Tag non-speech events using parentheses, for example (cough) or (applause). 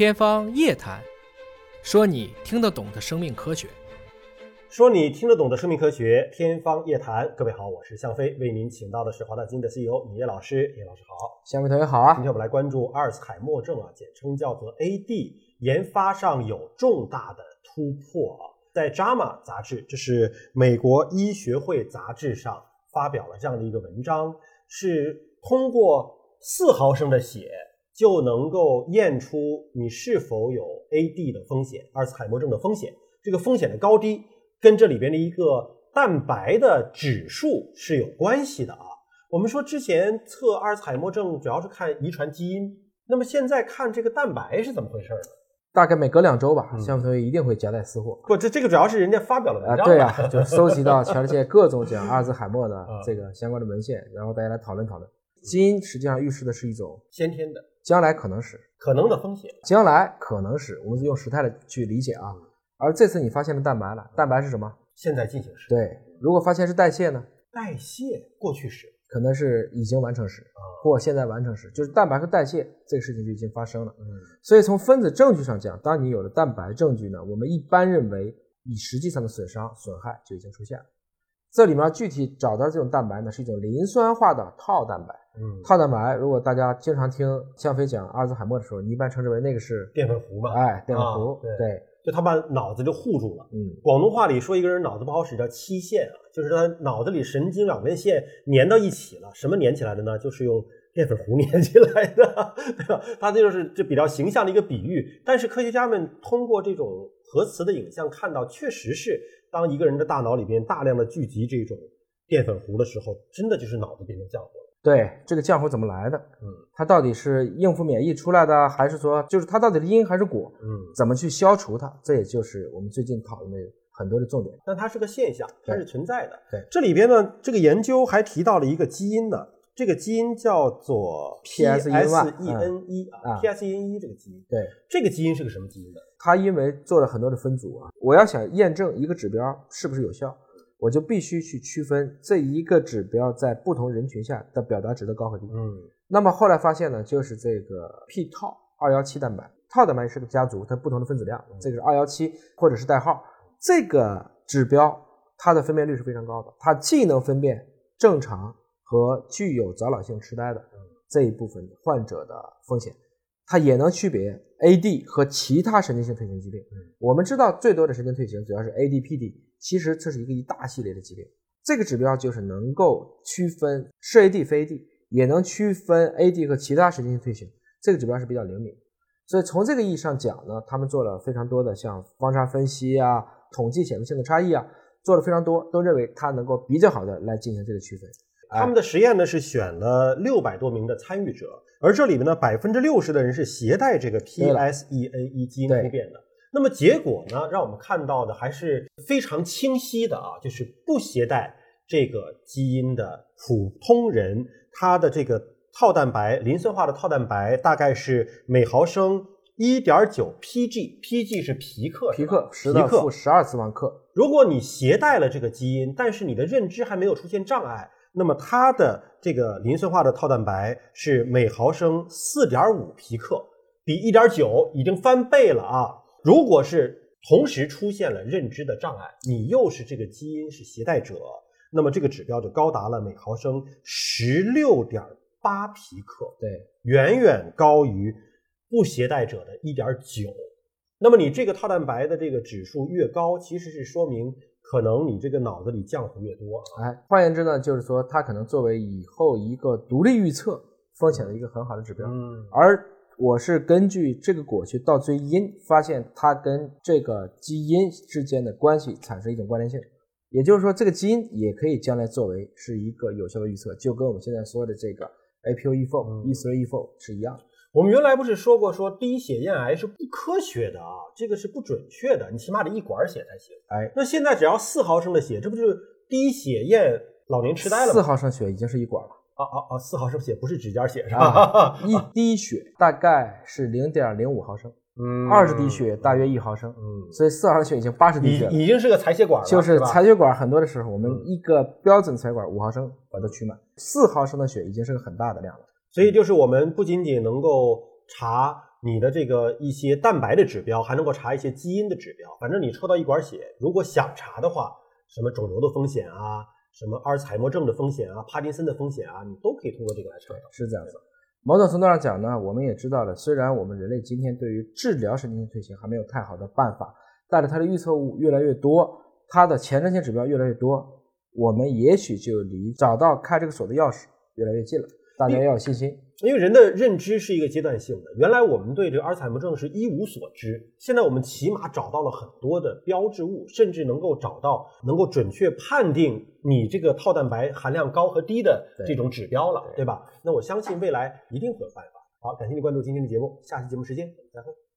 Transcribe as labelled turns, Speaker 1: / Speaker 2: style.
Speaker 1: 天方夜谭，说你听得懂的生命科学。
Speaker 2: 说你听得懂的生命科学，天方夜谭。各位好，我是向飞，为您请到的是华大基因的 CEO 米叶老师。叶老师好，
Speaker 3: 向飞同学好啊
Speaker 2: 今！天我们来关注阿尔茨海默症啊，简称叫做 AD，研发上有重大的突破啊。在《JAMA》杂志，这是美国医学会杂志上发表了这样的一个文章，是通过四毫升的血就能够验出你是否有 AD 的风险，阿尔茨海默症的风险。这个风险的高低跟这里边的一个蛋白的指数是有关系的啊。我们说之前测阿尔茨海默症主要是看遗传基因，那么现在看这个蛋白是怎么回事呢？
Speaker 3: 大概每隔两周吧，
Speaker 2: 嗯
Speaker 3: 向飞同学一定会夹带私货
Speaker 2: 不，这这个主要是人家发表的
Speaker 3: 啊
Speaker 2: 文，章
Speaker 3: 对
Speaker 2: 呀
Speaker 3: 啊，(laughs) 就搜集到 (laughs) 全世界各种讲阿尔兹海默的
Speaker 2: 啊
Speaker 3: 这个相关的文献，然后大家来讨论讨论。基因实际上预示的是一种
Speaker 2: 先天的
Speaker 3: 将来可能是，
Speaker 2: 可能的风险。
Speaker 3: 将来可能是，我们是用时态的去理解啊。而这次你发现了蛋白了，蛋白是什么？
Speaker 2: 现在进行时，
Speaker 3: 对，如果发现是代谢呢，
Speaker 2: 代谢过去时，
Speaker 3: 可能是已经完成时
Speaker 2: 啊
Speaker 3: 或现在完成时，就是蛋白和代谢这个事情就已经发生了。
Speaker 2: 嗯，
Speaker 3: 所以从分子证据上讲，当你有了蛋白证据呢，我们一般认为你实际上的损伤损害就已经出现了。这里面具体找到这种蛋白呢，是一种磷酸化的套蛋白。
Speaker 2: 嗯，
Speaker 3: 套蛋白，如果大家经常听向飞讲阿尔兹海默的时候，你一般称之为那个是
Speaker 2: 淀粉糊嘛，
Speaker 3: 哎淀粉
Speaker 2: 啊
Speaker 3: 糊，
Speaker 2: 对
Speaker 3: 对，
Speaker 2: 就他把脑子就护住了。
Speaker 3: 嗯，
Speaker 2: 广东话里说一个人脑子不好使叫七线啊，就是他脑子里神经两根线粘到一起了。什么粘起来的呢？就是用淀粉糊粘起来的，(laughs) 对吧？他这就是这比较形象的一个比喻。但是科学家们通过这种核磁的影像看到，确实是当一个人的大脑里边大量的聚集这种淀粉糊的时候，真的就是脑子变成浆糊了。
Speaker 3: 对，这个浆糊怎么来的？
Speaker 2: 嗯
Speaker 3: 它到底是应付免疫出来的，还是说就是它到底是因还是果？
Speaker 2: 嗯，
Speaker 3: 怎么去消除它？这也就是我们最近讨论的很多的重点。
Speaker 2: 但它是个现象，它是存在的。
Speaker 3: 对
Speaker 2: 这里边呢，这个研究还提到了一个基因呢，这个基因叫做
Speaker 3: PSEN1
Speaker 2: PSEN1 啊。
Speaker 3: 啊
Speaker 2: ，PSEN1 这个基因，
Speaker 3: 对，
Speaker 2: 这个基因是个什么基因呢？
Speaker 3: 它因为做了很多的分组啊，我要想验证一个指标是不是有效，我就必须去区分这一个指标在不同人群下的表达值的高和低。
Speaker 2: 嗯。
Speaker 3: 那么后来发现呢，就是这个 P 套二幺七蛋白，套蛋白是个家族，它不同的分子量，这个是二幺七或者是代号，这个指标它的分辨率是非常高的，它既能分辨正常和具有早老性痴呆的这一部分患者的风险，它也能区别 AD 和其他神经性退行疾病。我们知道最多的神经退行主要是 ADPD，其实这是一个一大系列的疾病。这个指标就是能够区分是 AD 非 AD，也能区分 AD 和其他神经性退行。这个指标是比较灵敏，所以从这个意义上讲呢，他们做了非常多的像方差分析啊、统计显微性的差异啊，做了非常多，都认为它能够比较好的来进行这个区分。
Speaker 2: 他们的实验呢是选了六百多名的参与者，而这里面呢百分之六十的人是携带这个
Speaker 3: 对了。
Speaker 2: PSEN1 基因突变的。那么结果呢，让我们看到的还是非常清晰的啊，就是不携带这个基因的普通人，他的这个套蛋白磷酸化的套蛋白大概是每毫升一点九 Pg，Pg 是皮克，
Speaker 3: 皮克十的负十二次方克，
Speaker 2: 如果你携带了这个基因，但是你的认知还没有出现障碍，那么它的这个磷酸化的套蛋白是每毫升四点五皮克，比一点九已经翻倍了啊！如果是同时出现了认知的障碍，你又是这个基因是携带者，那么这个指标就高达了每毫升十六点八皮克，
Speaker 3: 对，
Speaker 2: 远远高于不携带者的一点九。那么你这个套蛋白的这个指数越高，其实是说明可能你这个脑子里浆糊越多啊。
Speaker 3: 哎，换言之呢，就是说它可能作为以后一个独立预测风险的一个很好的指标。
Speaker 2: 嗯
Speaker 3: 而我是根据这个果去倒追因，发现它跟这个基因之间的关系产生一种关联性，也就是说，这个基因也可以将来作为是一个有效的预测，就跟我们现在说的这个 APOE4、
Speaker 2: 嗯
Speaker 3: E3 E4 是一样的。
Speaker 2: 我们原来不是说过，说滴血验癌是不科学的啊，这个是不准确的，你起码得一管血才行。
Speaker 3: 哎，
Speaker 2: 那现在只要四毫升的血，这不就是滴血验老年痴呆了吗？
Speaker 3: 四毫升血已经是一管了。
Speaker 2: 啊啊啊！四毫升血不是指尖血是吧？
Speaker 3: 啊，(laughs) 一滴血大概是零点零五毫升，
Speaker 2: 嗯
Speaker 3: 二十滴血大约一毫升，
Speaker 2: 嗯，
Speaker 3: 所以四毫升血已经八十滴血了。
Speaker 2: 已经是个采血管了，
Speaker 3: 就是采血管很多的时候，我们
Speaker 2: 嗯
Speaker 3: 一个标准采血管五毫升把它取满，四毫升的血已经是个很大的量了。
Speaker 2: 所以就是我们不仅仅能够查你的这个一些蛋白的指标，还能够查一些基因的指标。反正你抽到一管血，如果想查的话，什么肿瘤的风险啊，什么阿尔茨海默症的风险啊，帕金森的风险啊，你都可以通过这个来查到。
Speaker 3: 是这样子。某种程度上讲呢，我们也知道了，虽然我们人类今天对于治疗神经性退行还没有太好的办法，但是它的预测物越来越多，它的前瞻性指标越来越多，我们也许就离找到开这个锁的钥匙越来越近了。大家要有信心。
Speaker 2: 因为人的认知是一个阶段性的，原来我们对这个阿尔茨海默症是一无所知，现在我们起码找到了很多的标志物，甚至能够找到能够准确判定你这个套蛋白含量高和低的这种指标了，对吧？那我相信未来一定会有办法。好，感谢你关注今天的节目，下期节目时间再会。